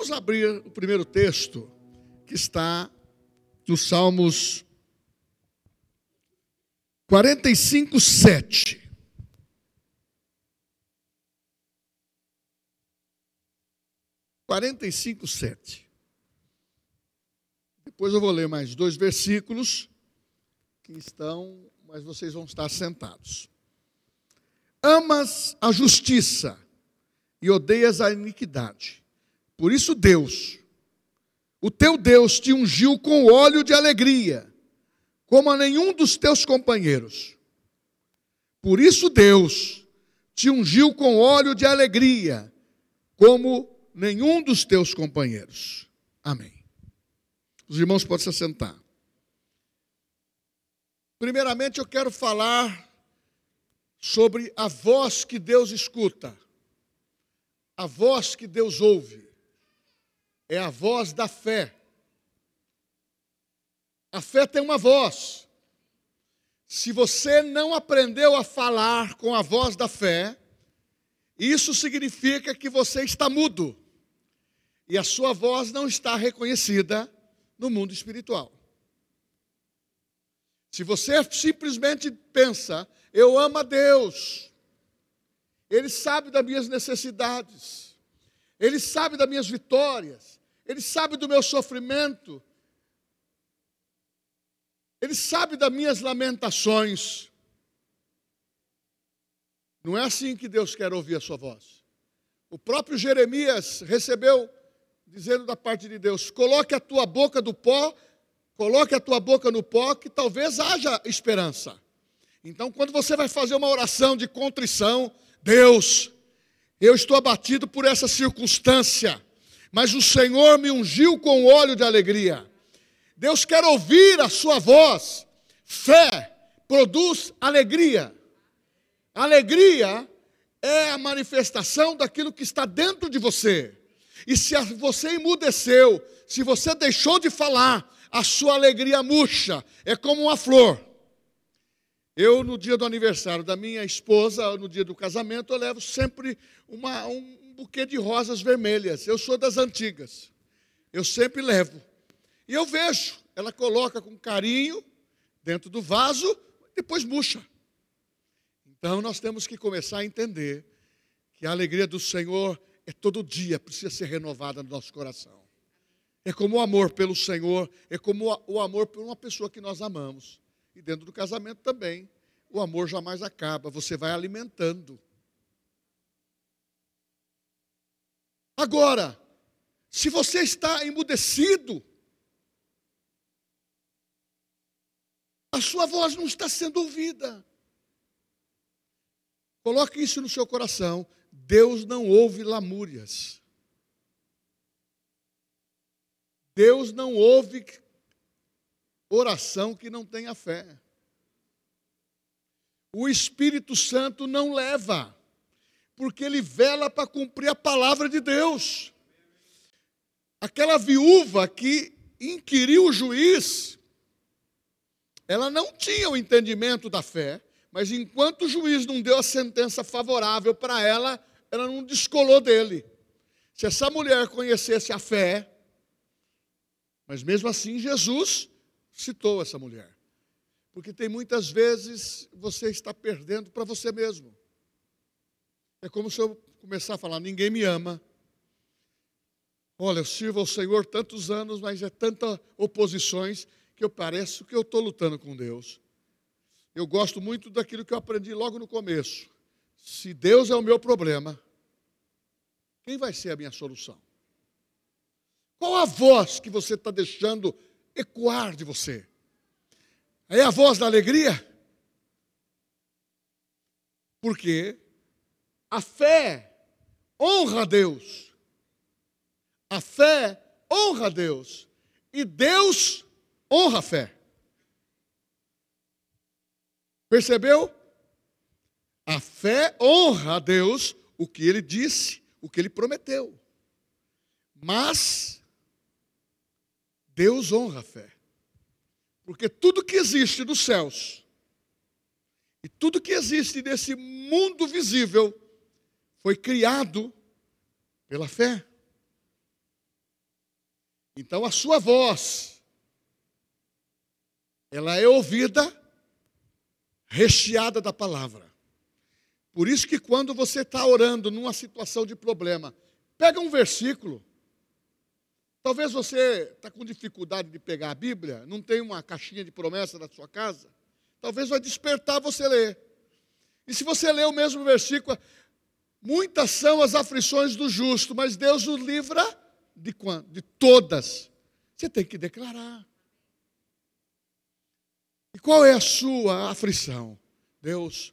Vamos abrir o primeiro texto que está nos Salmos 45, 7. Quarenta e cinco, sete. Depois eu vou ler mais dois versículos que estão, mas vocês vão estar sentados. Amas a justiça e odeias a iniquidade. Por isso Deus, o teu Deus, te ungiu com óleo de alegria, como a nenhum dos teus companheiros. Por isso Deus te ungiu com óleo de alegria, como nenhum dos teus companheiros. Amém. Os irmãos podem se assentar. Primeiramente, eu quero falar sobre a voz que Deus escuta, a voz que Deus ouve, é a voz da fé. A fé tem uma voz. Se você não aprendeu a falar com a voz da fé, isso significa que você está mudo e a sua voz não está reconhecida no mundo espiritual. Se você simplesmente pensa, eu amo a Deus, Ele sabe das minhas necessidades, Ele sabe das minhas vitórias, Ele sabe do meu sofrimento, Ele sabe das minhas lamentações. Não é assim que Deus quer ouvir a sua voz. O próprio Jeremias recebeu, dizendo da parte de Deus: coloque a tua boca do pó Coloque a tua boca no pó, que talvez haja esperança. Então, quando você vai fazer uma oração de contrição, Deus, eu estou abatido por essa circunstância, mas o Senhor me ungiu com óleo de alegria. Deus quer ouvir a sua voz. Fé produz alegria. Alegria é a manifestação daquilo que está dentro de você. E se você emudeceu, se você deixou de falar, a sua alegria murcha, é como uma flor. Eu, no dia do aniversário da minha esposa, no dia do casamento, eu levo sempre uma, um buquê de rosas vermelhas. Eu sou das antigas. Eu sempre levo. E eu vejo, ela coloca com carinho dentro do vaso, depois murcha. Então nós temos que começar a entender que a alegria do Senhor é todo dia, precisa ser renovada no nosso coração. É como o amor pelo Senhor, é como o amor por uma pessoa que nós amamos. E dentro do casamento também, o amor jamais acaba, você vai alimentando. Agora, se você está emudecido, a sua voz não está sendo ouvida. Coloque isso no seu coração. Deus não ouve lamúrias. Deus não ouve oração que não tenha fé. O Espírito Santo não leva, porque ele vela para cumprir a palavra de Deus. Aquela viúva que inquiriu o juiz, ela não tinha o entendimento da fé, mas enquanto o juiz não deu a sentença favorável para ela, ela não descolou dele. Se essa mulher conhecesse a fé, mas mesmo assim, Jesus citou essa mulher. Porque tem muitas vezes você está perdendo para você mesmo. É como se eu começar a falar: ninguém me ama. Olha, eu sirvo ao Senhor tantos anos, mas é tanta oposições que eu pareço que eu estou lutando com Deus. Eu gosto muito daquilo que eu aprendi logo no começo. Se Deus é o meu problema, quem vai ser a minha solução? Qual a voz que você está deixando ecoar de você? É a voz da alegria? Porque a fé honra a Deus. A fé honra a Deus. E Deus honra a fé. Percebeu? A fé honra a Deus o que ele disse, o que ele prometeu. Mas Deus honra a fé. Porque tudo que existe nos céus e tudo que existe nesse mundo visível foi criado pela fé. Então a sua voz, ela é ouvida, recheada da palavra. Por isso que quando você está orando numa situação de problema, pega um versículo. Talvez você está com dificuldade de pegar a Bíblia, não tem uma caixinha de promessa na sua casa. Talvez vai despertar você ler. E se você ler o mesmo versículo, muitas são as aflições do justo, mas Deus o livra de quanto? De todas. Você tem que declarar. E qual é a sua aflição? Deus,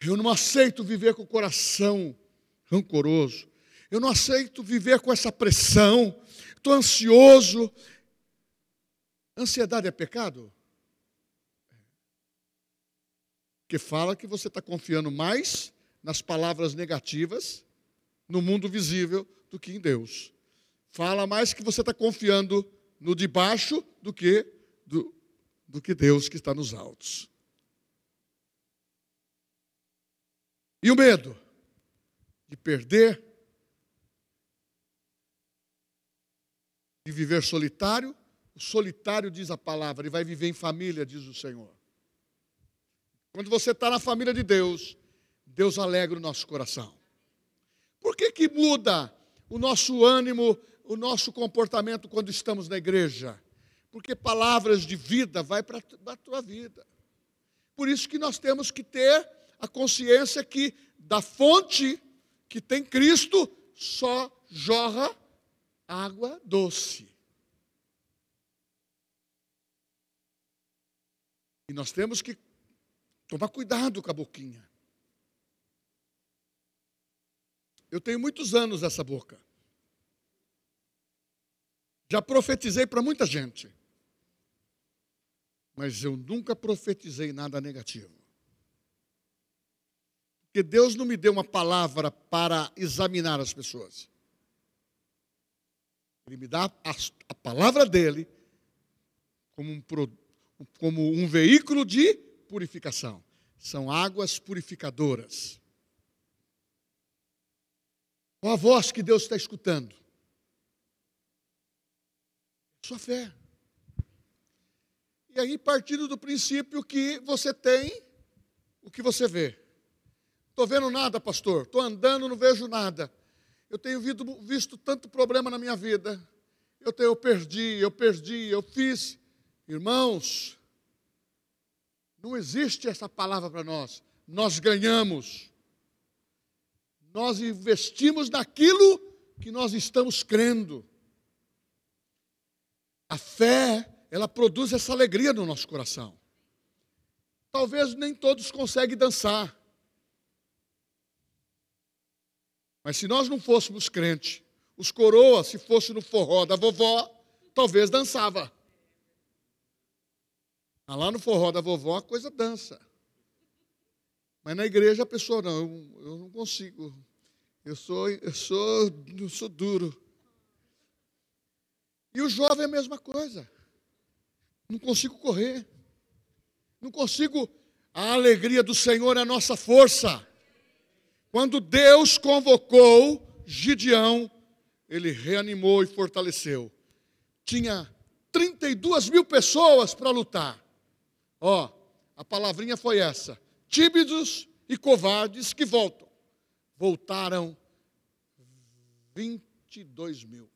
eu não aceito viver com o coração rancoroso. Eu não aceito viver com essa pressão. Estou ansioso. Ansiedade é pecado? Que fala que você está confiando mais nas palavras negativas, no mundo visível, do que em Deus. Fala mais que você está confiando no de baixo do que do, do que Deus que está nos altos. E o medo de perder, de viver solitário. O solitário, diz a palavra, ele vai viver em família, diz o Senhor. Quando você está na família de Deus, Deus alegra o nosso coração. Por que, que muda o nosso ânimo, o nosso comportamento quando estamos na igreja? Porque palavras de vida vai para a tua vida. Por isso que nós temos que ter a consciência que da fonte que tem Cristo só jorra água doce. E nós temos que tomar cuidado com a boquinha. Eu tenho muitos anos essa boca. Já profetizei para muita gente. Mas eu nunca profetizei nada negativo. Porque Deus não me deu uma palavra para examinar as pessoas. Ele me dá a, a palavra dele como um, como um veículo de purificação. São águas purificadoras. Qual a voz que Deus está escutando? Sua fé. E aí, partindo do princípio que você tem o que você vê. Estou vendo nada, pastor. Estou andando, não vejo nada. Eu tenho visto, visto tanto problema na minha vida. Eu, tenho, eu perdi, eu perdi, eu fiz. Irmãos, não existe essa palavra para nós. Nós ganhamos. Nós investimos naquilo que nós estamos crendo. A fé, ela produz essa alegria no nosso coração. Talvez nem todos conseguem dançar. Mas se nós não fôssemos crentes, os coroas, se fosse no forró da vovó, talvez dançava. Ah, lá no forró da vovó a coisa dança. Mas na igreja a pessoa não, eu, eu não consigo. Eu sou, eu sou, eu sou duro. E o jovem é a mesma coisa. Não consigo correr. Não consigo. A alegria do Senhor é a nossa força. Quando Deus convocou Gideão, ele reanimou e fortaleceu. Tinha 32 mil pessoas para lutar. Ó, a palavrinha foi essa: tímidos e covardes que voltam. Voltaram 22 mil.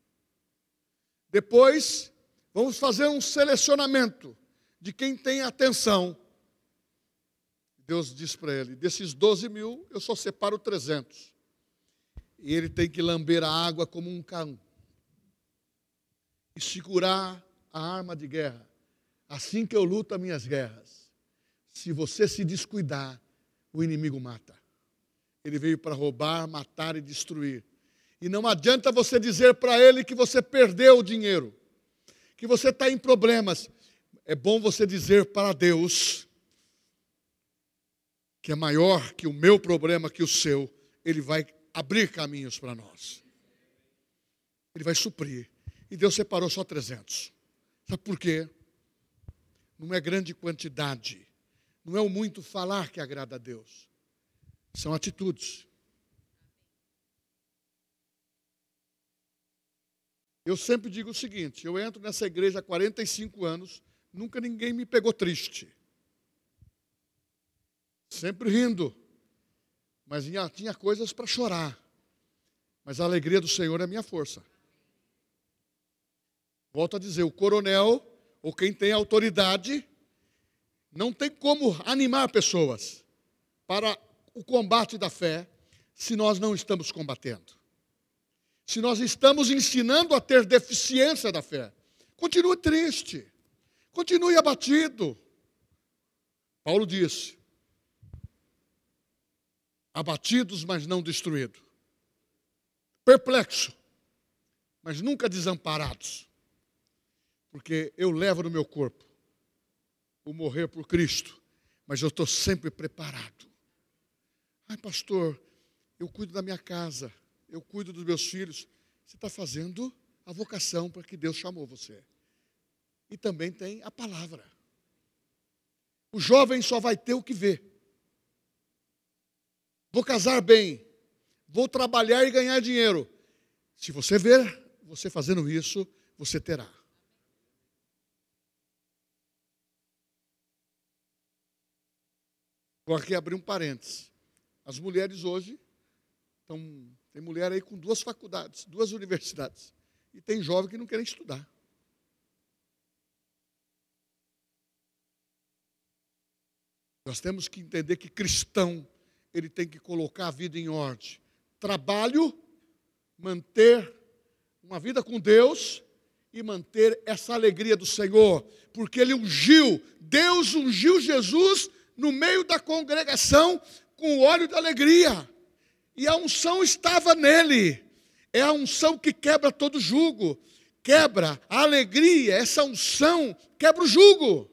Depois, vamos fazer um selecionamento de quem tem atenção Deus diz para ele: desses 12 mil, eu só separo 300. E ele tem que lamber a água como um cão e segurar a arma de guerra. Assim que eu luto as minhas guerras. Se você se descuidar, o inimigo mata. Ele veio para roubar, matar e destruir. E não adianta você dizer para ele que você perdeu o dinheiro, que você está em problemas. É bom você dizer para Deus que é maior que o meu problema, que o seu, ele vai abrir caminhos para nós. Ele vai suprir. E Deus separou só 300. Sabe por quê? Não é grande quantidade. Não é o muito falar que agrada a Deus. São atitudes. Eu sempre digo o seguinte: eu entro nessa igreja há 45 anos, nunca ninguém me pegou triste. Sempre rindo. Mas tinha coisas para chorar. Mas a alegria do Senhor é a minha força. Volto a dizer: o coronel, ou quem tem autoridade, não tem como animar pessoas para o combate da fé se nós não estamos combatendo se nós estamos ensinando a ter deficiência da fé. Continue triste, continue abatido. Paulo disse: abatidos, mas não destruídos, perplexo, mas nunca desamparados, porque eu levo no meu corpo o morrer por Cristo, mas eu estou sempre preparado. Ai, pastor, eu cuido da minha casa eu cuido dos meus filhos. Você está fazendo a vocação para que Deus chamou você. E também tem a palavra. O jovem só vai ter o que vê. Vou casar bem. Vou trabalhar e ganhar dinheiro. Se você ver você fazendo isso, você terá. Vou aqui abrir um parênteses. As mulheres hoje estão tem mulher aí com duas faculdades, duas universidades. E tem jovem que não querem estudar. Nós temos que entender que cristão, ele tem que colocar a vida em ordem. Trabalho, manter uma vida com Deus e manter essa alegria do Senhor, porque ele ungiu, Deus ungiu Jesus no meio da congregação com óleo de alegria e a unção estava nele. É a unção que quebra todo jugo, quebra a alegria, essa unção quebra o jugo.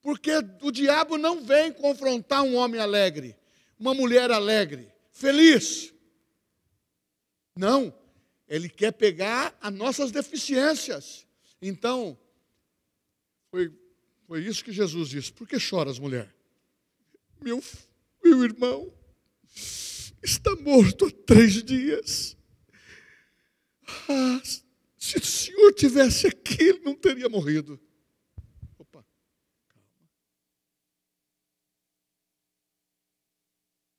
Porque o diabo não vem confrontar um homem alegre, uma mulher alegre, feliz. Não, ele quer pegar as nossas deficiências. Então, foi, foi isso que Jesus disse: Por que choras, mulher? Meu, meu irmão está morto há três dias. Ah, se o Senhor tivesse aqui, ele não teria morrido. Opa, calma.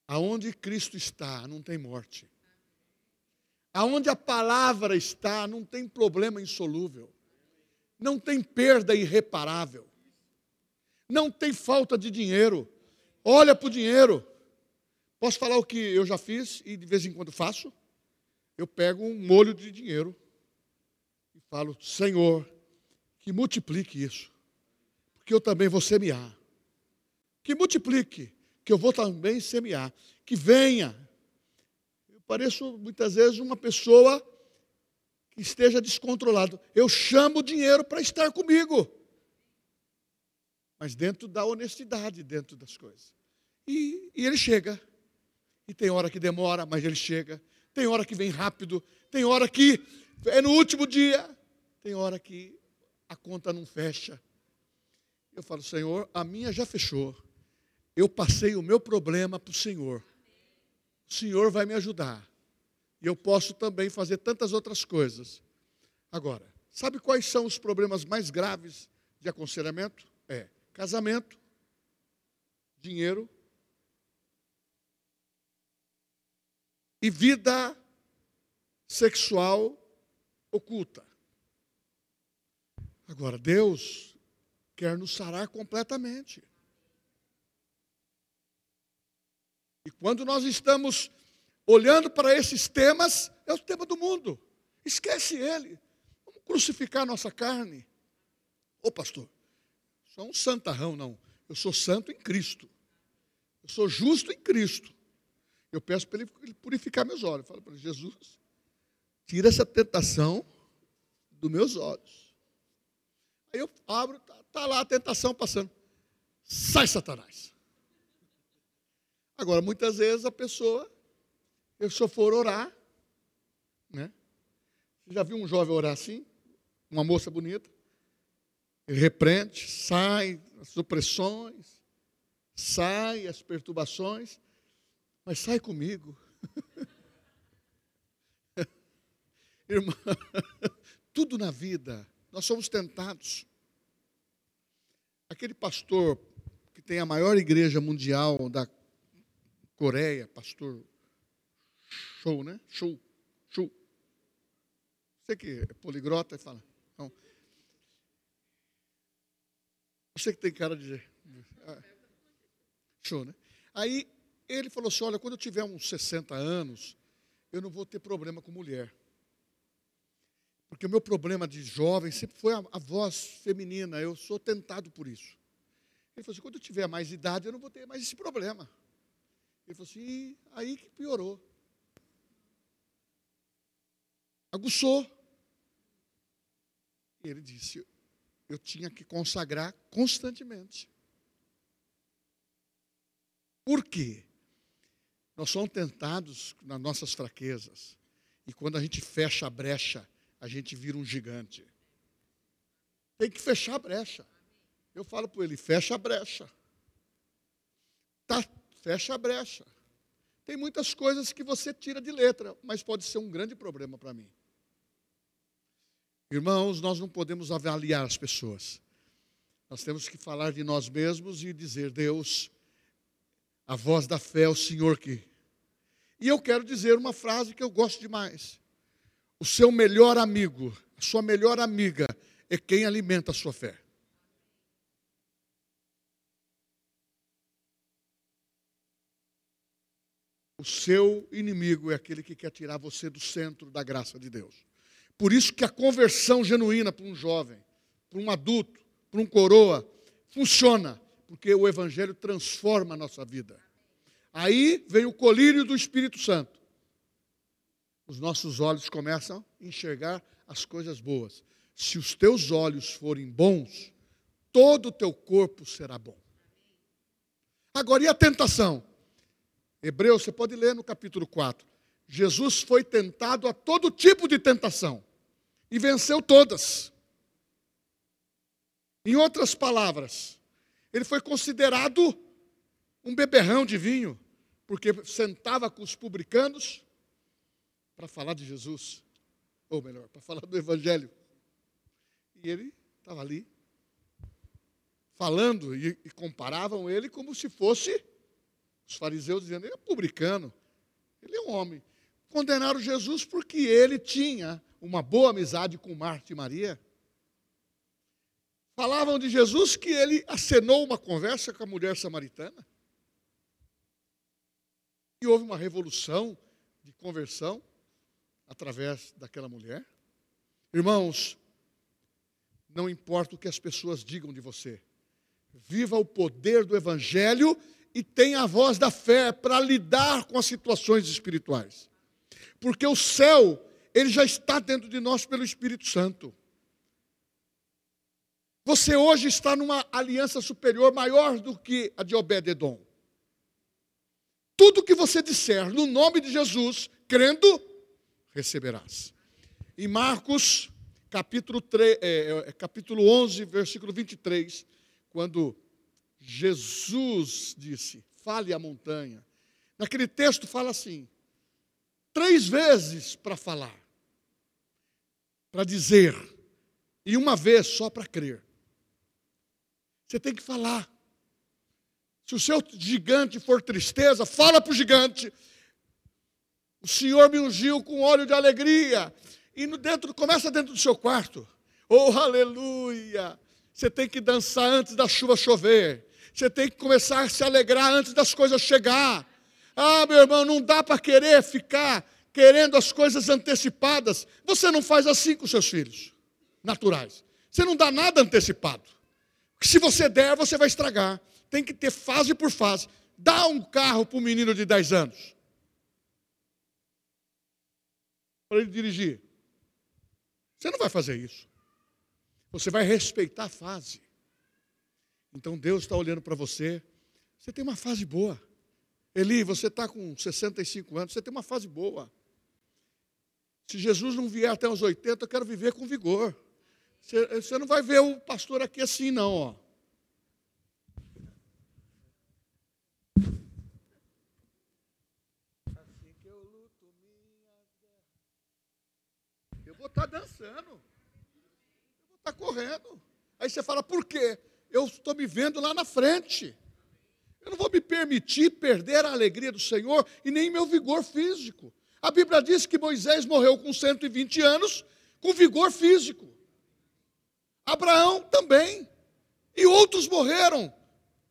Aonde Cristo está, não tem morte. Aonde a palavra está, não tem problema insolúvel. Não tem perda irreparável. Não tem falta de dinheiro. Olha para o dinheiro. Posso falar o que eu já fiz e de vez em quando faço? Eu pego um molho de dinheiro e falo, Senhor, que multiplique isso, porque eu também vou semear. Que multiplique, que eu vou também semear. Que venha. Eu pareço muitas vezes uma pessoa que esteja descontrolado. Eu chamo o dinheiro para estar comigo. Mas dentro da honestidade, dentro das coisas. E, e ele chega. E tem hora que demora, mas ele chega. Tem hora que vem rápido. Tem hora que é no último dia. Tem hora que a conta não fecha. Eu falo, Senhor, a minha já fechou. Eu passei o meu problema para o Senhor. O Senhor vai me ajudar. E eu posso também fazer tantas outras coisas. Agora, sabe quais são os problemas mais graves de aconselhamento? É casamento, dinheiro e vida sexual oculta. Agora, Deus quer nos sarar completamente. E quando nós estamos olhando para esses temas, é o tema do mundo. Esquece ele. Vamos crucificar nossa carne. Ô pastor, sou um santarrão, não. Eu sou santo em Cristo. Eu sou justo em Cristo. Eu peço para ele purificar meus olhos. Eu falo para Jesus, tira essa tentação dos meus olhos. Aí eu abro, está tá lá a tentação passando. Sai, Satanás. Agora, muitas vezes a pessoa, eu eu for orar, né? Você já viu um jovem orar assim? Uma moça bonita? Ele repreende, sai as opressões, sai as perturbações mas sai comigo. Irmã, Tudo na vida, nós somos tentados. Aquele pastor que tem a maior igreja mundial da Coreia, pastor Show, né? Show, show. Você que é poligrota e fala. Não. Você que tem cara de. Ah, show, né? Aí ele falou assim: olha, quando eu tiver uns 60 anos, eu não vou ter problema com mulher. Porque o meu problema de jovem sempre foi a, a voz feminina, eu sou tentado por isso. Ele falou assim: quando eu tiver mais idade, eu não vou ter mais esse problema. Ele falou assim: aí que piorou. Aguçou. Ele disse: eu tinha que consagrar constantemente. Por quê? Nós somos tentados nas nossas fraquezas. E quando a gente fecha a brecha, a gente vira um gigante. Tem que fechar a brecha. Eu falo para ele: fecha a brecha. Tá, fecha a brecha. Tem muitas coisas que você tira de letra, mas pode ser um grande problema para mim. Irmãos, nós não podemos avaliar as pessoas. Nós temos que falar de nós mesmos e dizer: Deus, a voz da fé é o Senhor que. E eu quero dizer uma frase que eu gosto demais. O seu melhor amigo, a sua melhor amiga, é quem alimenta a sua fé. O seu inimigo é aquele que quer tirar você do centro da graça de Deus. Por isso que a conversão genuína para um jovem, para um adulto, para um coroa, funciona, porque o Evangelho transforma a nossa vida. Aí vem o colírio do Espírito Santo. Os nossos olhos começam a enxergar as coisas boas. Se os teus olhos forem bons, todo o teu corpo será bom. Agora, e a tentação? Hebreus, você pode ler no capítulo 4. Jesus foi tentado a todo tipo de tentação e venceu todas. Em outras palavras, ele foi considerado um beberrão de vinho, porque sentava com os publicanos para falar de Jesus, ou melhor, para falar do Evangelho. E ele estava ali, falando, e, e, comparavam ele como se fosse os fariseus dizendo: ele é publicano, ele é um homem. Condenaram Jesus porque ele tinha uma boa amizade com Marta e Maria. Falavam de Jesus que ele acenou uma conversa com a mulher samaritana. E houve uma revolução de conversão através daquela mulher. Irmãos, não importa o que as pessoas digam de você, viva o poder do Evangelho e tenha a voz da fé para lidar com as situações espirituais. Porque o céu, ele já está dentro de nós pelo Espírito Santo. Você hoje está numa aliança superior maior do que a de Obed-Edom. Tudo que você disser no nome de Jesus, crendo, receberás. Em Marcos, capítulo, 3, é, é, capítulo 11, versículo 23, quando Jesus disse: Fale à montanha. Naquele texto fala assim: três vezes para falar, para dizer, e uma vez só para crer. Você tem que falar. Se o seu gigante for tristeza, fala para o gigante. O Senhor me ungiu com óleo de alegria. E no dentro, começa dentro do seu quarto. Oh, aleluia! Você tem que dançar antes da chuva chover. Você tem que começar a se alegrar antes das coisas chegar. Ah, meu irmão, não dá para querer ficar querendo as coisas antecipadas. Você não faz assim com seus filhos naturais. Você não dá nada antecipado. Se você der, você vai estragar. Tem que ter fase por fase. Dá um carro para um menino de 10 anos. Para ele dirigir. Você não vai fazer isso. Você vai respeitar a fase. Então Deus está olhando para você. Você tem uma fase boa. Eli, você está com 65 anos, você tem uma fase boa. Se Jesus não vier até os 80, eu quero viver com vigor. Você, não vai ver o pastor aqui assim, não, ó. Assim que eu luto minha Eu vou estar tá dançando. Correndo. Aí você fala, por quê? Eu estou me vendo lá na frente. Eu não vou me permitir perder a alegria do Senhor e nem meu vigor físico. A Bíblia diz que Moisés morreu com 120 anos com vigor físico. Abraão também. E outros morreram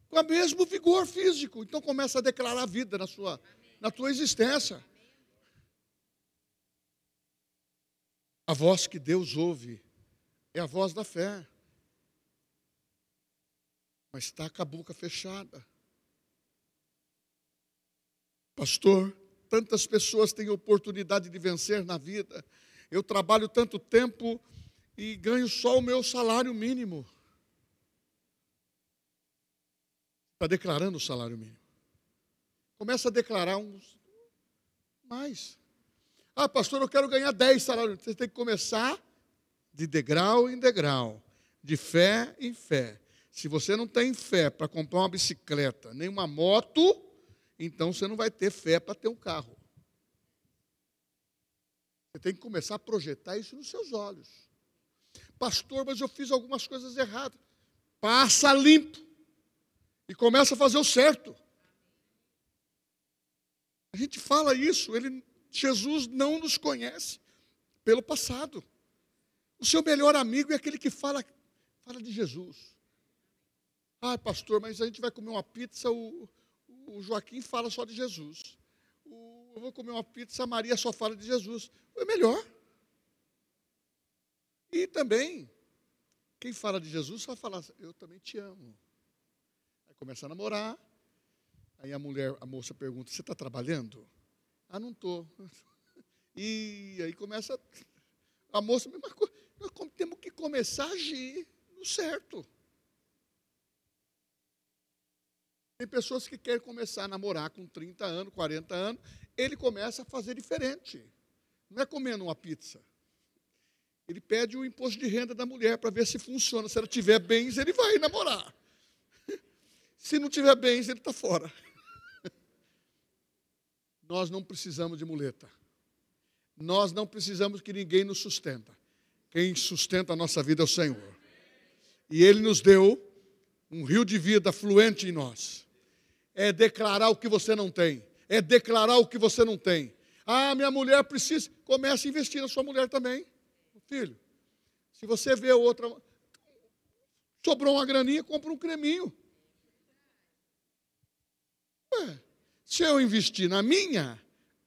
com o mesmo vigor físico. Então começa a declarar vida na sua na tua existência. A voz que Deus ouve é a voz da fé. Mas está com a boca fechada. Pastor, tantas pessoas têm oportunidade de vencer na vida. Eu trabalho tanto tempo e ganho só o meu salário mínimo. Está declarando o salário mínimo. Começa a declarar uns mais. Ah, pastor, eu quero ganhar 10 salários. Você tem que começar de degrau em degrau, de fé em fé. Se você não tem fé para comprar uma bicicleta, nem uma moto, então você não vai ter fé para ter um carro. Você tem que começar a projetar isso nos seus olhos. Pastor, mas eu fiz algumas coisas erradas. Passa limpo e começa a fazer o certo. A gente fala isso, ele, Jesus não nos conhece pelo passado. O seu melhor amigo é aquele que fala, fala de Jesus. Ah, pastor, mas a gente vai comer uma pizza, o, o Joaquim fala só de Jesus. O, eu vou comer uma pizza, a Maria só fala de Jesus. É melhor. E também, quem fala de Jesus só fala, eu também te amo. Aí começa a namorar, aí a mulher, a moça pergunta, você está trabalhando? Ah, não estou. E aí começa, a moça, mesma coisa, nós temos que começar a agir no certo. Tem pessoas que querem começar a namorar com 30 anos, 40 anos, ele começa a fazer diferente. Não é comendo uma pizza. Ele pede o imposto de renda da mulher para ver se funciona. Se ela tiver bens, ele vai namorar. Se não tiver bens, ele está fora. Nós não precisamos de muleta. Nós não precisamos que ninguém nos sustenta. Quem sustenta a nossa vida é o Senhor. E Ele nos deu um rio de vida fluente em nós é declarar o que você não tem. É declarar o que você não tem. Ah, minha mulher precisa. Comece a investir na sua mulher também. Filho, se você vê outra. Sobrou uma graninha, compra um creminho. Ué, se eu investir na minha,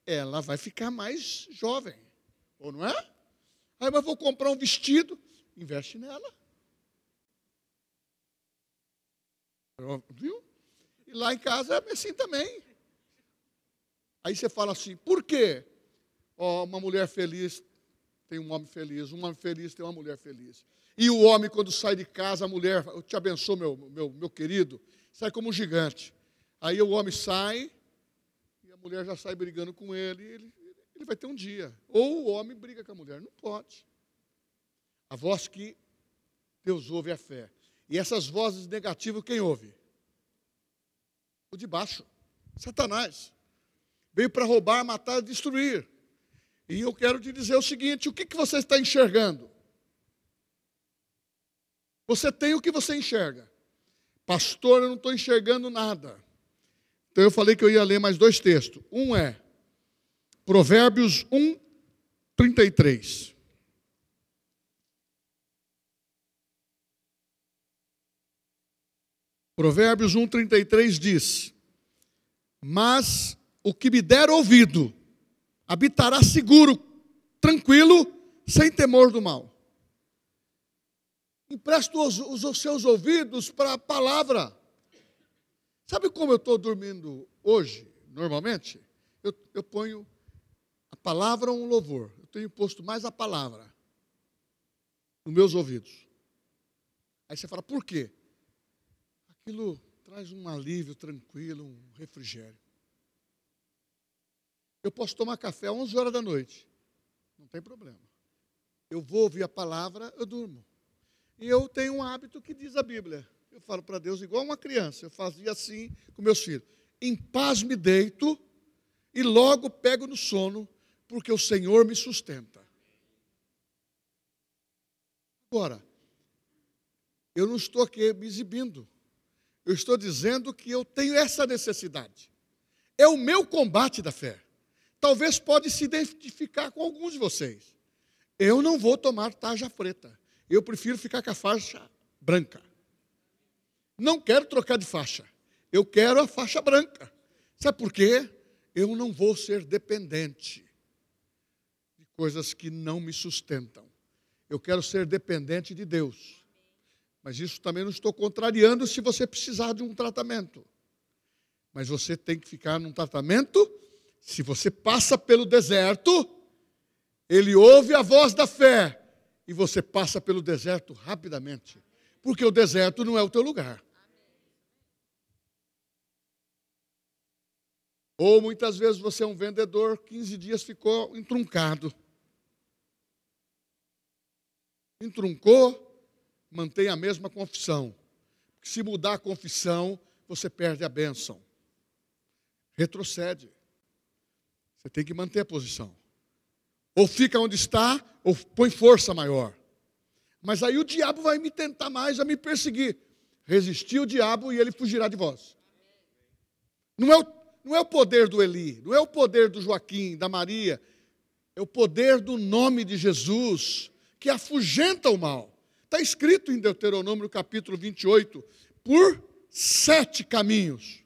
ela vai ficar mais jovem. Ou não é? Aí eu vou comprar um vestido, investe nela. Viu? E lá em casa é assim também. Aí você fala assim, por quê? Oh, uma mulher feliz tem um homem feliz, um homem feliz tem uma mulher feliz. E o homem, quando sai de casa, a mulher, eu te abençoo, meu, meu, meu querido, sai como um gigante. Aí o homem sai, e a mulher já sai brigando com ele, ele, ele vai ter um dia. Ou o homem briga com a mulher, não pode. A voz que Deus ouve é a fé. E essas vozes negativas, quem ouve? o de baixo. Satanás. Veio para roubar, matar, destruir. E eu quero te dizer o seguinte: o que, que você está enxergando? Você tem o que você enxerga. Pastor, eu não estou enxergando nada. Então eu falei que eu ia ler mais dois textos. Um é Provérbios 1, 33. Provérbios 1,33 diz: Mas o que me der ouvido habitará seguro, tranquilo, sem temor do mal. Empresta os, os seus ouvidos para a palavra. Sabe como eu estou dormindo hoje, normalmente? Eu, eu ponho a palavra ou um louvor. Eu tenho posto mais a palavra nos meus ouvidos. Aí você fala, por quê? Aquilo traz um alívio tranquilo, um refrigério. Eu posso tomar café às 11 horas da noite, não tem problema. Eu vou ouvir a palavra, eu durmo. E eu tenho um hábito que diz a Bíblia. Eu falo para Deus igual uma criança, eu fazia assim com meus filhos. Em paz me deito e logo pego no sono, porque o Senhor me sustenta. Agora, Eu não estou aqui me exibindo. Eu estou dizendo que eu tenho essa necessidade. É o meu combate da fé. Talvez pode se identificar com alguns de vocês. Eu não vou tomar tarja preta. Eu prefiro ficar com a faixa branca. Não quero trocar de faixa. Eu quero a faixa branca. Sabe por quê? Eu não vou ser dependente de coisas que não me sustentam. Eu quero ser dependente de Deus. Mas isso também não estou contrariando se você precisar de um tratamento. Mas você tem que ficar num tratamento. Se você passa pelo deserto, ele ouve a voz da fé e você passa pelo deserto rapidamente, porque o deserto não é o teu lugar. Ou muitas vezes você é um vendedor, 15 dias ficou entruncado. Entruncou, mantém a mesma confissão. Se mudar a confissão, você perde a bênção. Retrocede. Você tem que manter a posição. Ou fica onde está, ou põe força maior. Mas aí o diabo vai me tentar mais, a me perseguir. Resistir o diabo e ele fugirá de vós. Não é, o, não é o poder do Eli, não é o poder do Joaquim, da Maria, é o poder do nome de Jesus que afugenta o mal. Está escrito em Deuteronômio capítulo 28, por sete caminhos.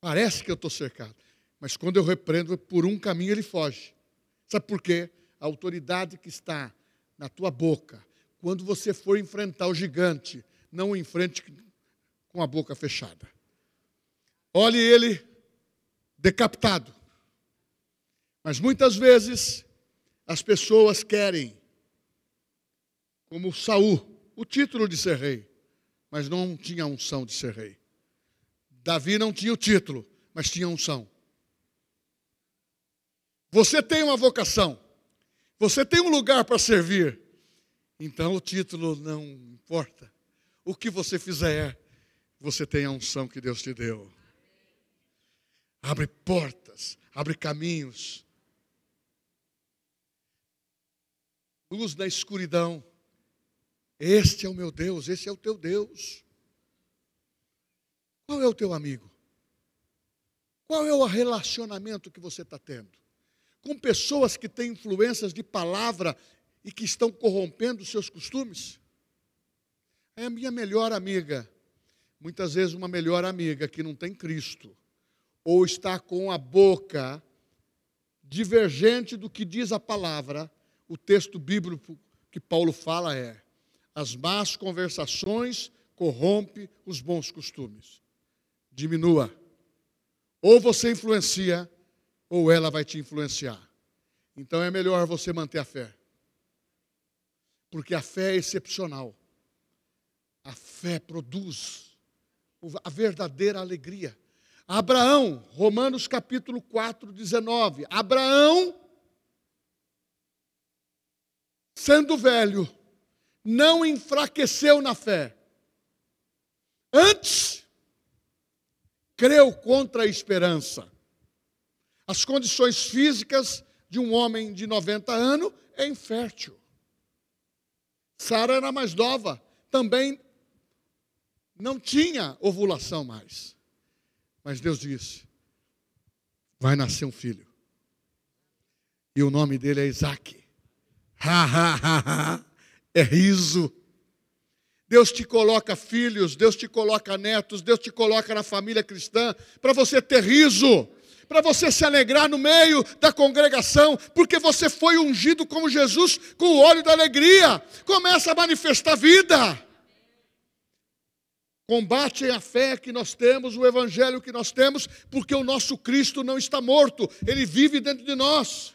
Parece que eu estou cercado. Mas quando eu repreendo por um caminho, ele foge. Sabe por quê? A autoridade que está na tua boca, quando você for enfrentar o gigante, não o enfrente com a boca fechada. Olhe ele decapitado. Mas muitas vezes as pessoas querem, como Saul, o título de ser rei, mas não tinha unção de ser rei. Davi não tinha o título, mas tinha unção. Você tem uma vocação. Você tem um lugar para servir. Então o título não importa. O que você fizer, você tem a unção que Deus te deu. Abre portas, abre caminhos. Luz na escuridão. Este é o meu Deus, esse é o teu Deus. Qual é o teu amigo? Qual é o relacionamento que você está tendo? com pessoas que têm influências de palavra e que estão corrompendo os seus costumes? É a minha melhor amiga. Muitas vezes, uma melhor amiga que não tem Cristo, ou está com a boca divergente do que diz a palavra, o texto bíblico que Paulo fala é: as más conversações corrompe os bons costumes. Diminua. Ou você influencia, ou ela vai te influenciar. Então é melhor você manter a fé. Porque a fé é excepcional. A fé produz a verdadeira alegria. Abraão, Romanos capítulo 4, 19. Abraão, sendo velho, não enfraqueceu na fé. Antes, creu contra a esperança as condições físicas de um homem de 90 anos é infértil. Sara era mais nova, também não tinha ovulação mais. Mas Deus disse: vai nascer um filho. E o nome dele é Isaac. Ha, ha, ha, ha. É riso. Deus te coloca filhos, Deus te coloca netos, Deus te coloca na família cristã para você ter riso para você se alegrar no meio da congregação, porque você foi ungido como Jesus com o óleo da alegria. Começa a manifestar vida. Combate a fé que nós temos, o evangelho que nós temos, porque o nosso Cristo não está morto, ele vive dentro de nós.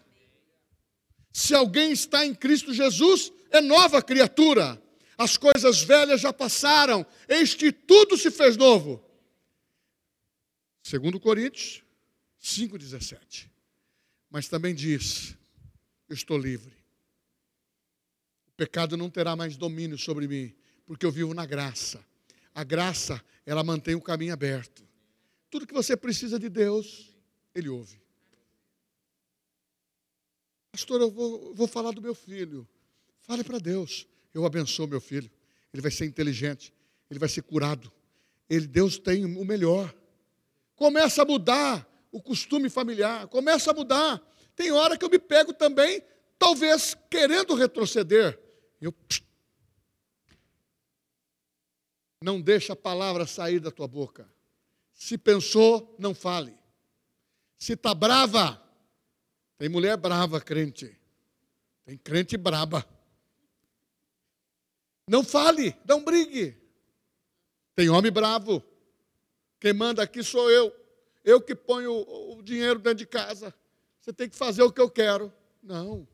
Se alguém está em Cristo Jesus, é nova criatura. As coisas velhas já passaram, eis que tudo se fez novo. Segundo Coríntios 5,17. Mas também diz: estou livre. O pecado não terá mais domínio sobre mim, porque eu vivo na graça. A graça, ela mantém o caminho aberto. Tudo que você precisa de Deus, Ele ouve. Pastor, eu vou, vou falar do meu filho. Fale para Deus. Eu abençoo meu filho. Ele vai ser inteligente, ele vai ser curado. Ele, Deus tem o melhor. Começa a mudar o costume familiar, começa a mudar. Tem hora que eu me pego também, talvez querendo retroceder. Eu não deixa a palavra sair da tua boca. Se pensou, não fale. Se está brava, tem mulher brava, crente. Tem crente braba. Não fale, não brigue. Tem homem bravo. Quem manda aqui sou eu. Eu que ponho o dinheiro dentro de casa. Você tem que fazer o que eu quero. Não.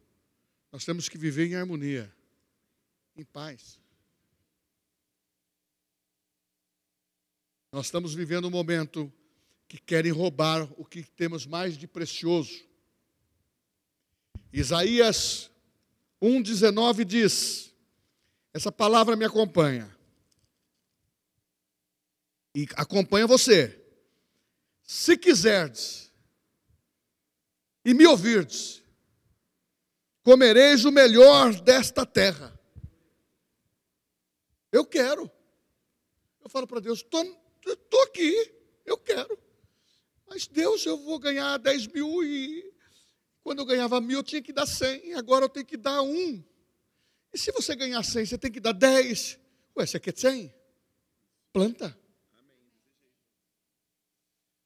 Nós temos que viver em harmonia, em paz. Nós estamos vivendo um momento que querem roubar o que temos mais de precioso. Isaías 1,19 diz: essa palavra me acompanha. E acompanha você. Se quiserdes e me ouvirdes, comereis o melhor desta terra. Eu quero. Eu falo para Deus, estou aqui, eu quero. Mas Deus, eu vou ganhar 10 mil e quando eu ganhava mil eu tinha que dar 100, agora eu tenho que dar um. E se você ganhar 100, você tem que dar 10. Ué, você quer 100? Planta.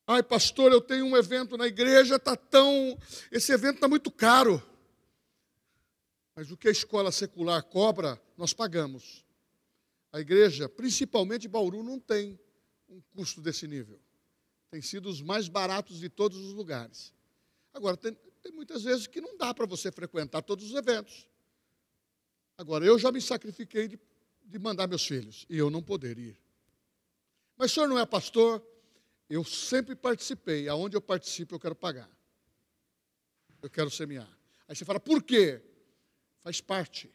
Ai, pastor, eu tenho um evento na igreja, está tão. Esse evento está muito caro. Mas o que a escola secular cobra, nós pagamos. A igreja, principalmente Bauru, não tem um custo desse nível. Tem sido os mais baratos de todos os lugares. Agora, tem, tem muitas vezes que não dá para você frequentar todos os eventos. Agora, eu já me sacrifiquei de, de mandar meus filhos e eu não poder ir. Mas o senhor não é pastor? Eu sempre participei. Aonde eu participo, eu quero pagar. Eu quero semear. Aí você fala, por quê? Faz parte.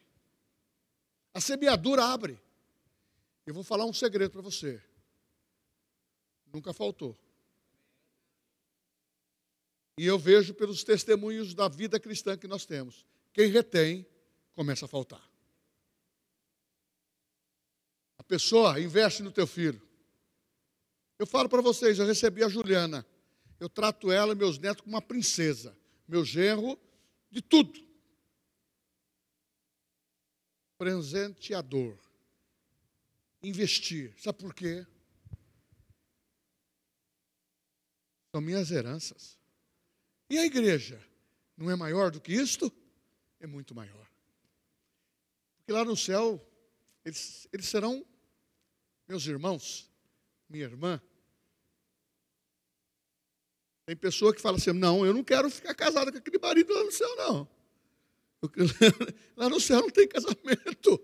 A semeadura abre. Eu vou falar um segredo para você. Nunca faltou. E eu vejo pelos testemunhos da vida cristã que nós temos. Quem retém, começa a faltar pessoa investe no teu filho. Eu falo para vocês, eu recebi a Juliana. Eu trato ela e meus netos como uma princesa. Meu genro, de tudo. Presenteador. Investir. Sabe por quê? São minhas heranças. E a igreja? Não é maior do que isto? É muito maior. Porque lá no céu, eles, eles serão meus irmãos, minha irmã, tem pessoa que fala assim: não, eu não quero ficar casada com aquele marido lá no céu, não. Lá no céu não tem casamento.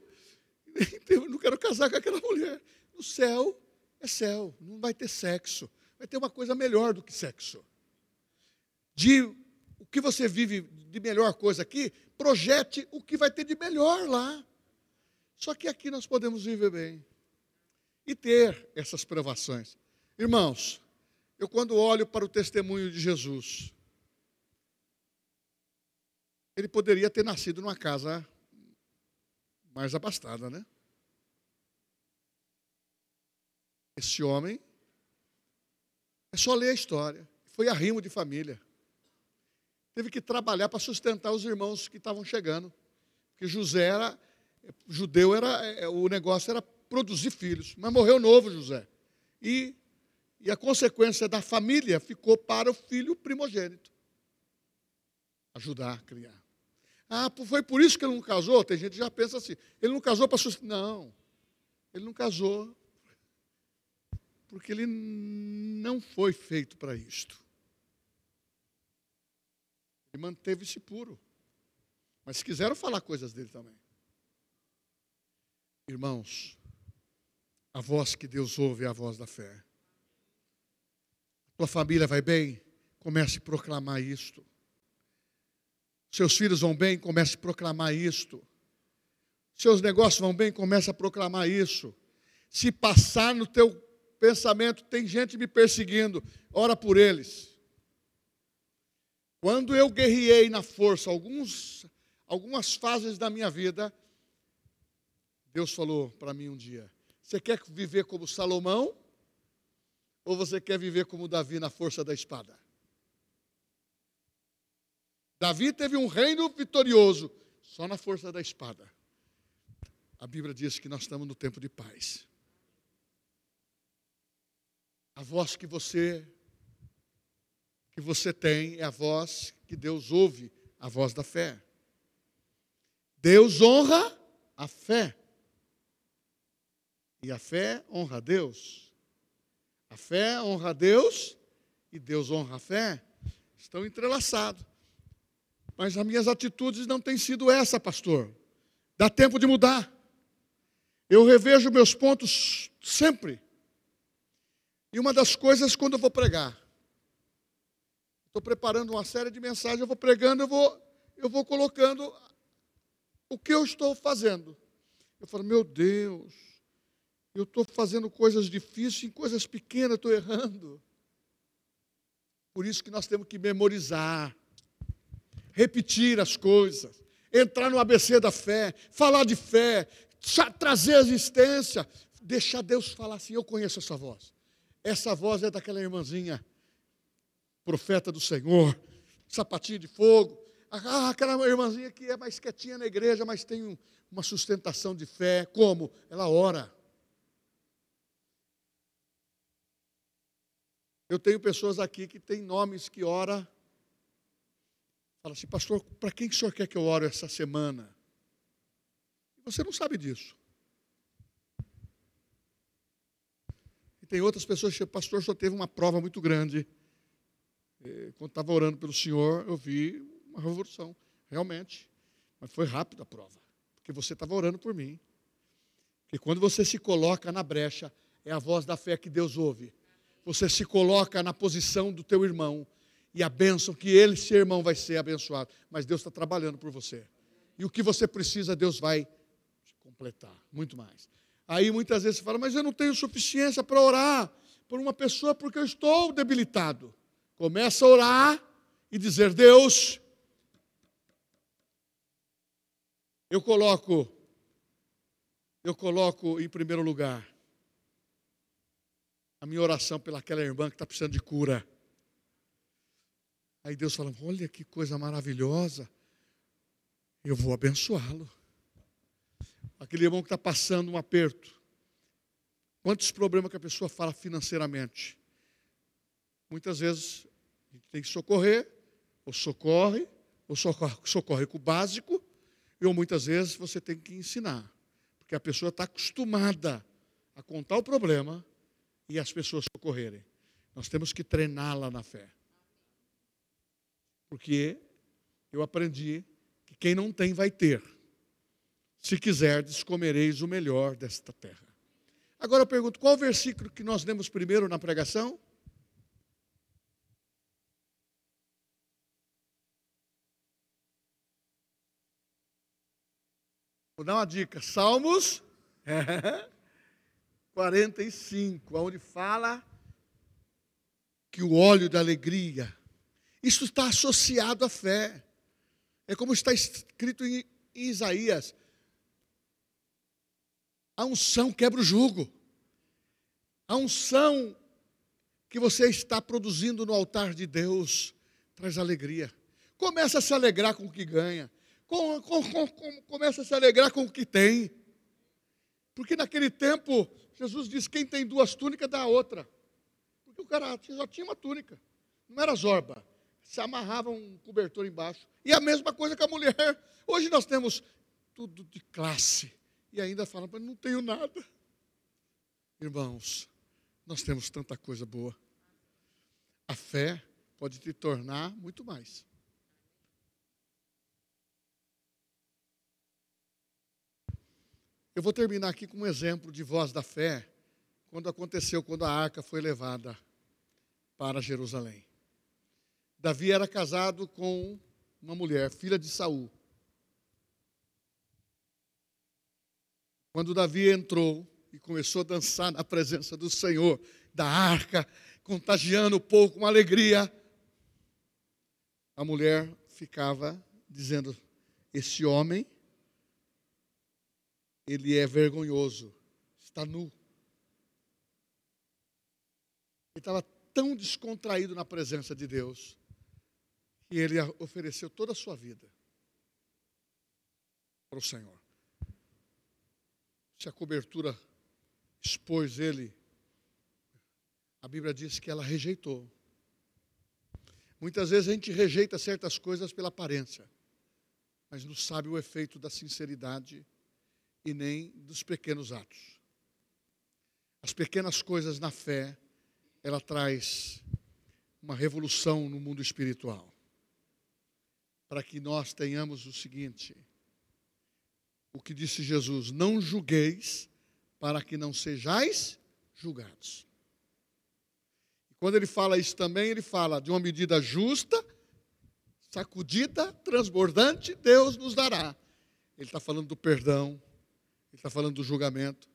Eu não quero casar com aquela mulher. No céu é céu, não vai ter sexo. Vai ter uma coisa melhor do que sexo. De o que você vive de melhor coisa aqui, projete o que vai ter de melhor lá. Só que aqui nós podemos viver bem e ter essas provações. Irmãos, eu quando olho para o testemunho de Jesus, ele poderia ter nascido numa casa mais abastada, né? Esse homem, é só ler a história, foi arrimo de família. Teve que trabalhar para sustentar os irmãos que estavam chegando. Porque José era, judeu era, é, o negócio era produzir filhos. Mas morreu novo José. E, e a consequência da família ficou para o filho primogênito. Ajudar a criar. Ah, foi por isso que ele não casou? Tem gente que já pensa assim. Ele não casou para. Não. Ele não casou porque ele não foi feito para isto. Ele manteve-se puro. Mas quiseram falar coisas dele também. Irmãos, a voz que Deus ouve é a voz da fé. Tua família vai bem? Comece a proclamar isto. Seus filhos vão bem? Comece a proclamar isto. Seus negócios vão bem? Comece a proclamar isso. Se passar no teu pensamento, tem gente me perseguindo, ora por eles. Quando eu guerriei na força alguns, algumas fases da minha vida, Deus falou para mim um dia: Você quer viver como Salomão? Ou você quer viver como Davi na força da espada? Davi teve um reino vitorioso só na força da espada. A Bíblia diz que nós estamos no tempo de paz. A voz que você que você tem é a voz que Deus ouve, a voz da fé. Deus honra a fé. E a fé honra a Deus. A fé honra a Deus e Deus honra a fé. Estão entrelaçados. Mas as minhas atitudes não têm sido essa, pastor. Dá tempo de mudar. Eu revejo meus pontos sempre. E uma das coisas, quando eu vou pregar, estou preparando uma série de mensagens, eu vou pregando, eu vou, eu vou colocando o que eu estou fazendo. Eu falo, meu Deus, eu estou fazendo coisas difíceis, em coisas pequenas estou errando. Por isso que nós temos que memorizar, repetir as coisas, entrar no ABC da fé, falar de fé, trazer a existência, deixar Deus falar assim: Eu conheço essa voz. Essa voz é daquela irmãzinha, profeta do Senhor, sapatinho de fogo. Ah, aquela irmãzinha que é mais quietinha na igreja, mas tem uma sustentação de fé. Como? Ela ora. Eu tenho pessoas aqui que têm nomes que ora. Fala assim, pastor, para quem que o senhor quer que eu ore essa semana? Você não sabe disso. E tem outras pessoas que, pastor, só teve uma prova muito grande. Quando estava orando pelo Senhor, eu vi uma revolução, realmente. Mas foi rápida a prova, porque você estava orando por mim. Porque quando você se coloca na brecha, é a voz da fé que Deus ouve. Você se coloca na posição do teu irmão e a bênção que ele, seu irmão, vai ser abençoado. Mas Deus está trabalhando por você. E o que você precisa, Deus vai completar, muito mais. Aí muitas vezes você fala, mas eu não tenho suficiência para orar por uma pessoa porque eu estou debilitado. Começa a orar e dizer: Deus, eu coloco, eu coloco em primeiro lugar a minha oração pelaquela irmã que está precisando de cura. Aí Deus fala: Olha que coisa maravilhosa, eu vou abençoá-lo aquele irmão que está passando um aperto. Quantos problemas que a pessoa fala financeiramente? Muitas vezes a gente tem que socorrer, ou socorre, ou socorre, socorre com o básico, ou muitas vezes você tem que ensinar. Porque a pessoa está acostumada a contar o problema e as pessoas socorrerem. Nós temos que treiná-la na fé. Porque eu aprendi que quem não tem vai ter. Se quiserdes, comereis o melhor desta terra. Agora eu pergunto, qual o versículo que nós lemos primeiro na pregação? Vou dar uma dica. Salmos 45, onde fala que o óleo da alegria, isso está associado à fé. É como está escrito em Isaías: a unção quebra o jugo. A unção que você está produzindo no altar de Deus traz alegria. Começa a se alegrar com o que ganha. Com, com, com, começa a se alegrar com o que tem. Porque naquele tempo, Jesus disse: quem tem duas túnicas dá a outra. Porque o cara só tinha uma túnica. Não era zorba. Se amarrava um cobertor embaixo. E a mesma coisa com a mulher. Hoje nós temos tudo de classe e ainda fala, mas não tenho nada. Irmãos, nós temos tanta coisa boa. A fé pode te tornar muito mais. Eu vou terminar aqui com um exemplo de voz da fé, quando aconteceu quando a arca foi levada para Jerusalém. Davi era casado com uma mulher, filha de Saul. Quando Davi entrou e começou a dançar na presença do Senhor, da arca, contagiando o povo com alegria, a mulher ficava dizendo: Esse homem ele é vergonhoso, está nu. Ele estava tão descontraído na presença de Deus que ele ofereceu toda a sua vida para o Senhor. Se a cobertura expôs ele, a Bíblia diz que ela rejeitou. Muitas vezes a gente rejeita certas coisas pela aparência, mas não sabe o efeito da sinceridade e nem dos pequenos atos. As pequenas coisas na fé, ela traz uma revolução no mundo espiritual. Para que nós tenhamos o seguinte: o que disse Jesus, não julgueis para que não sejais julgados. Quando ele fala isso também, ele fala de uma medida justa, sacudida, transbordante, Deus nos dará. Ele está falando do perdão, ele está falando do julgamento,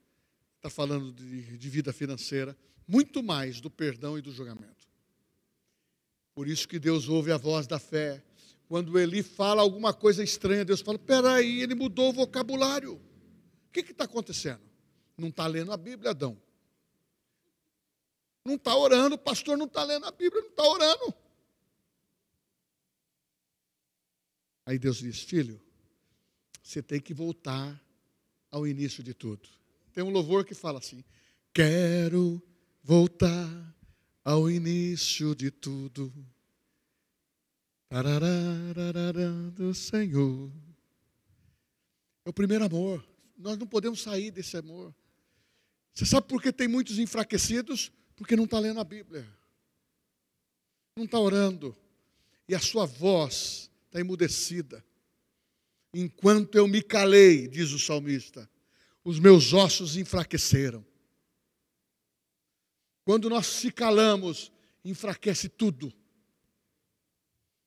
está falando de, de vida financeira, muito mais do perdão e do julgamento. Por isso que Deus ouve a voz da fé. Quando Eli fala alguma coisa estranha, Deus fala: peraí, ele mudou o vocabulário. O que está acontecendo? Não está lendo a Bíblia, Adão não está orando, o pastor não está lendo a Bíblia, não está orando. Aí Deus diz: Filho, você tem que voltar ao início de tudo. Tem um louvor que fala assim: Quero voltar ao início de tudo. do Senhor. É o primeiro amor. Nós não podemos sair desse amor. Você sabe por que tem muitos enfraquecidos? Porque não está lendo a Bíblia, não está orando, e a sua voz está emudecida. Enquanto eu me calei, diz o salmista, os meus ossos enfraqueceram. Quando nós se calamos, enfraquece tudo.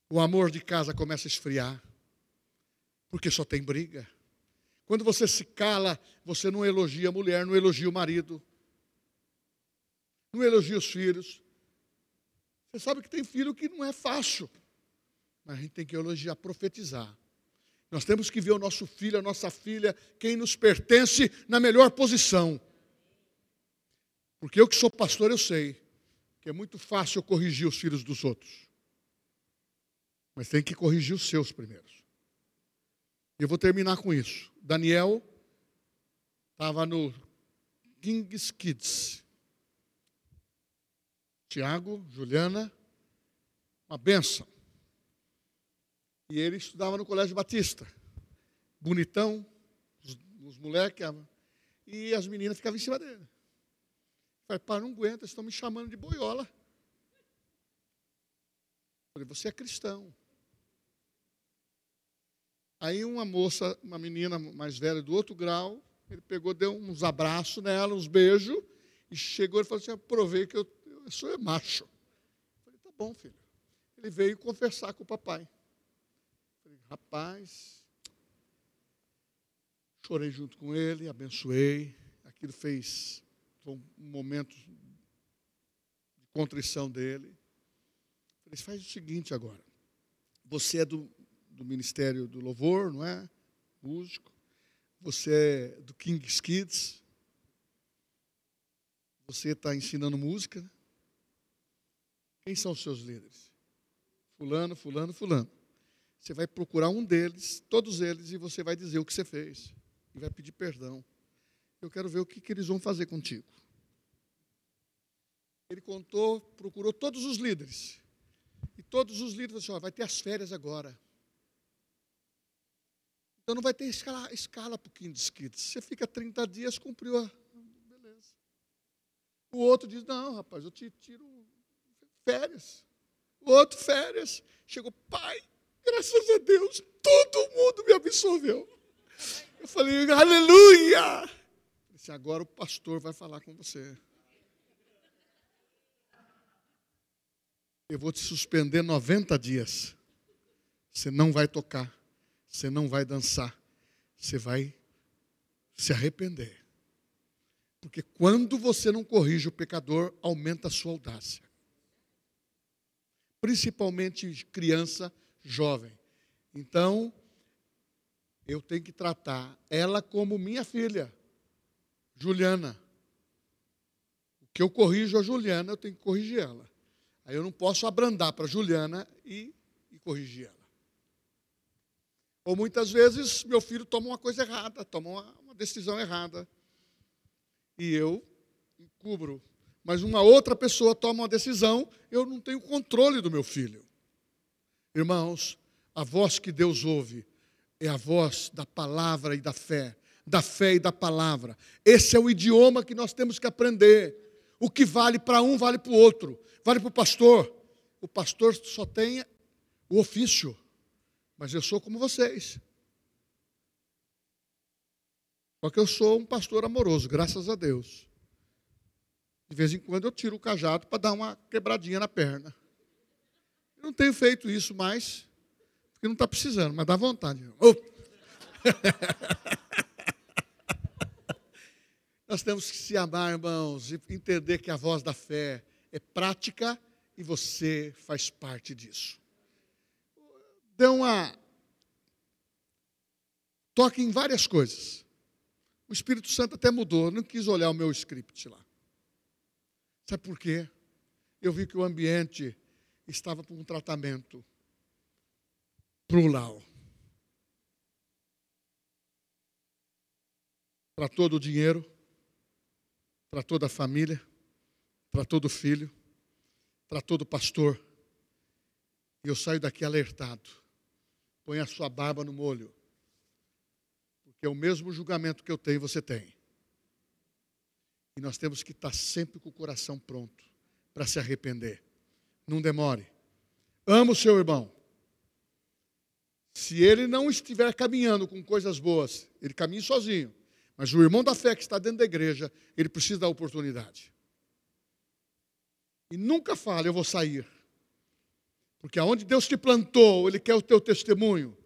O amor de casa começa a esfriar, porque só tem briga. Quando você se cala, você não elogia a mulher, não elogia o marido não elogia os filhos. Você sabe que tem filho que não é fácil, mas a gente tem que elogiar, profetizar. Nós temos que ver o nosso filho, a nossa filha, quem nos pertence na melhor posição. Porque eu que sou pastor, eu sei que é muito fácil corrigir os filhos dos outros. Mas tem que corrigir os seus primeiros. E eu vou terminar com isso. Daniel estava no King's Kids. Tiago, Juliana, uma benção. E ele estudava no Colégio Batista. Bonitão, os, os moleques, e as meninas ficavam em cima dele. Falei, pai, não aguenta, estão me chamando de boiola. Falei, você é cristão. Aí uma moça, uma menina mais velha do outro grau, ele pegou, deu uns abraços nela, uns beijos, e chegou e falou assim: provei que eu senhor é macho. Eu falei, tá bom, filho. Ele veio conversar com o papai. Rapaz, chorei junto com ele, abençoei. Aquilo fez um momento de contrição dele. Falei, faz o seguinte agora. Você é do, do Ministério do Louvor, não é? Músico. Você é do King's Kids. Você está ensinando música. Quem são os seus líderes? Fulano, fulano, fulano. Você vai procurar um deles, todos eles, e você vai dizer o que você fez. E vai pedir perdão. Eu quero ver o que, que eles vão fazer contigo. Ele contou, procurou todos os líderes. E todos os líderes falaram assim, vai ter as férias agora. Então não vai ter escala, escala para o Kids Kids. Você fica 30 dias, cumpriu a. Beleza. O outro diz, não, rapaz, eu te tiro férias. O outro, férias. Chegou, pai, graças a Deus, todo mundo me absorveu. Eu falei, aleluia! Eu disse, agora o pastor vai falar com você. Eu vou te suspender 90 dias. Você não vai tocar, você não vai dançar, você vai se arrepender. Porque quando você não corrige o pecador, aumenta a sua audácia principalmente criança, jovem. Então, eu tenho que tratar ela como minha filha, Juliana. O que eu corrijo a Juliana, eu tenho que corrigir ela. Aí eu não posso abrandar para Juliana e, e corrigir ela. Ou muitas vezes meu filho toma uma coisa errada, toma uma, uma decisão errada. E eu cubro. Mas uma outra pessoa toma uma decisão, eu não tenho controle do meu filho. Irmãos, a voz que Deus ouve é a voz da palavra e da fé, da fé e da palavra. Esse é o idioma que nós temos que aprender. O que vale para um, vale para o outro. Vale para o pastor. O pastor só tem o ofício. Mas eu sou como vocês. Só que eu sou um pastor amoroso, graças a Deus. De vez em quando eu tiro o cajado para dar uma quebradinha na perna. Eu não tenho feito isso mais, porque não está precisando, mas dá vontade. Oh. Nós temos que se amar, irmãos, e entender que a voz da fé é prática e você faz parte disso. Dê uma. Toque em várias coisas. O Espírito Santo até mudou, não quis olhar o meu script lá. Sabe por quê? Eu vi que o ambiente estava com um tratamento plural. Para todo o dinheiro, para toda a família, para todo filho, para todo pastor. E eu saio daqui alertado. Põe a sua barba no molho. Porque é o mesmo julgamento que eu tenho, você tem. E nós temos que estar sempre com o coração pronto para se arrepender. Não demore. Ama o seu irmão. Se ele não estiver caminhando com coisas boas, ele caminha sozinho. Mas o irmão da fé que está dentro da igreja, ele precisa da oportunidade. E nunca fale, eu vou sair. Porque aonde Deus te plantou, Ele quer o teu testemunho.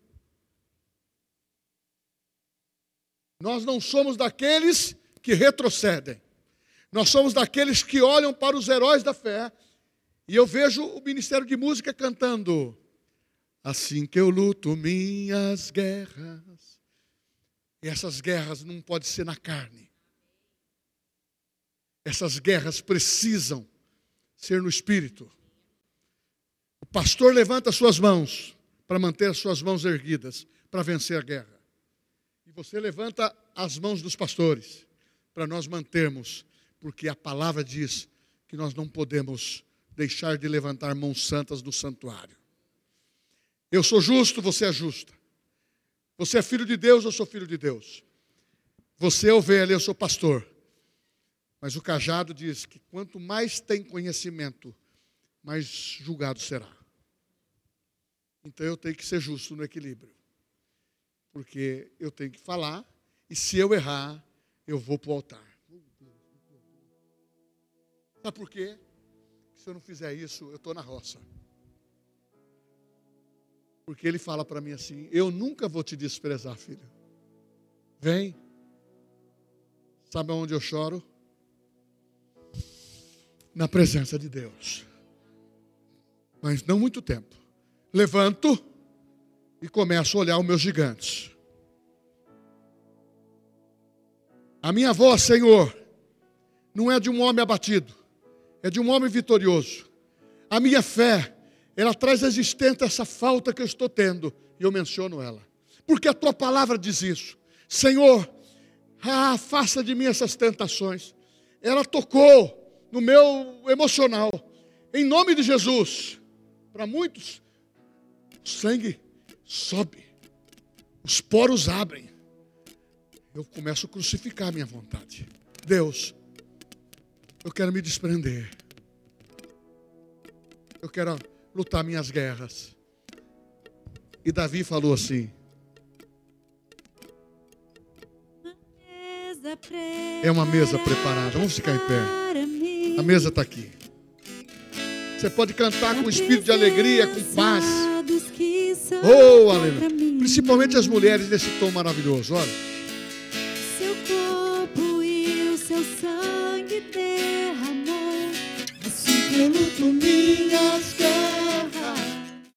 Nós não somos daqueles que retrocedem. Nós somos daqueles que olham para os heróis da fé. E eu vejo o Ministério de Música cantando. Assim que eu luto minhas guerras. E essas guerras não podem ser na carne. Essas guerras precisam ser no espírito. O pastor levanta suas mãos para manter as suas mãos erguidas para vencer a guerra. E você levanta as mãos dos pastores para nós mantermos, porque a palavra diz que nós não podemos deixar de levantar mãos santas no santuário. Eu sou justo, você é justa. Você é filho de Deus, eu sou filho de Deus. Você é ovelha, eu sou pastor. Mas o cajado diz que quanto mais tem conhecimento, mais julgado será. Então eu tenho que ser justo no equilíbrio. Porque eu tenho que falar, e se eu errar, eu vou para o altar. Sabe por quê? Se eu não fizer isso, eu estou na roça. Porque ele fala para mim assim: Eu nunca vou te desprezar, filho. Vem. Sabe aonde eu choro? na presença de Deus. Mas não muito tempo. Levanto e começo a olhar os meus gigantes. A minha voz, Senhor, não é de um homem abatido, é de um homem vitorioso. A minha fé, ela traz existente essa falta que eu estou tendo, e eu menciono ela. Porque a tua palavra diz isso. Senhor, afasta de mim essas tentações. Ela tocou no meu emocional. Em nome de Jesus. Para muitos, o sangue sobe, os poros abrem. Eu começo a crucificar a minha vontade. Deus, eu quero me desprender. Eu quero lutar minhas guerras. E Davi falou assim: É uma mesa preparada. Vamos ficar em pé. A mesa está aqui. Você pode cantar com espírito de alegria, com paz. Oh, aleluia. Principalmente as mulheres nesse tom maravilhoso. Olha.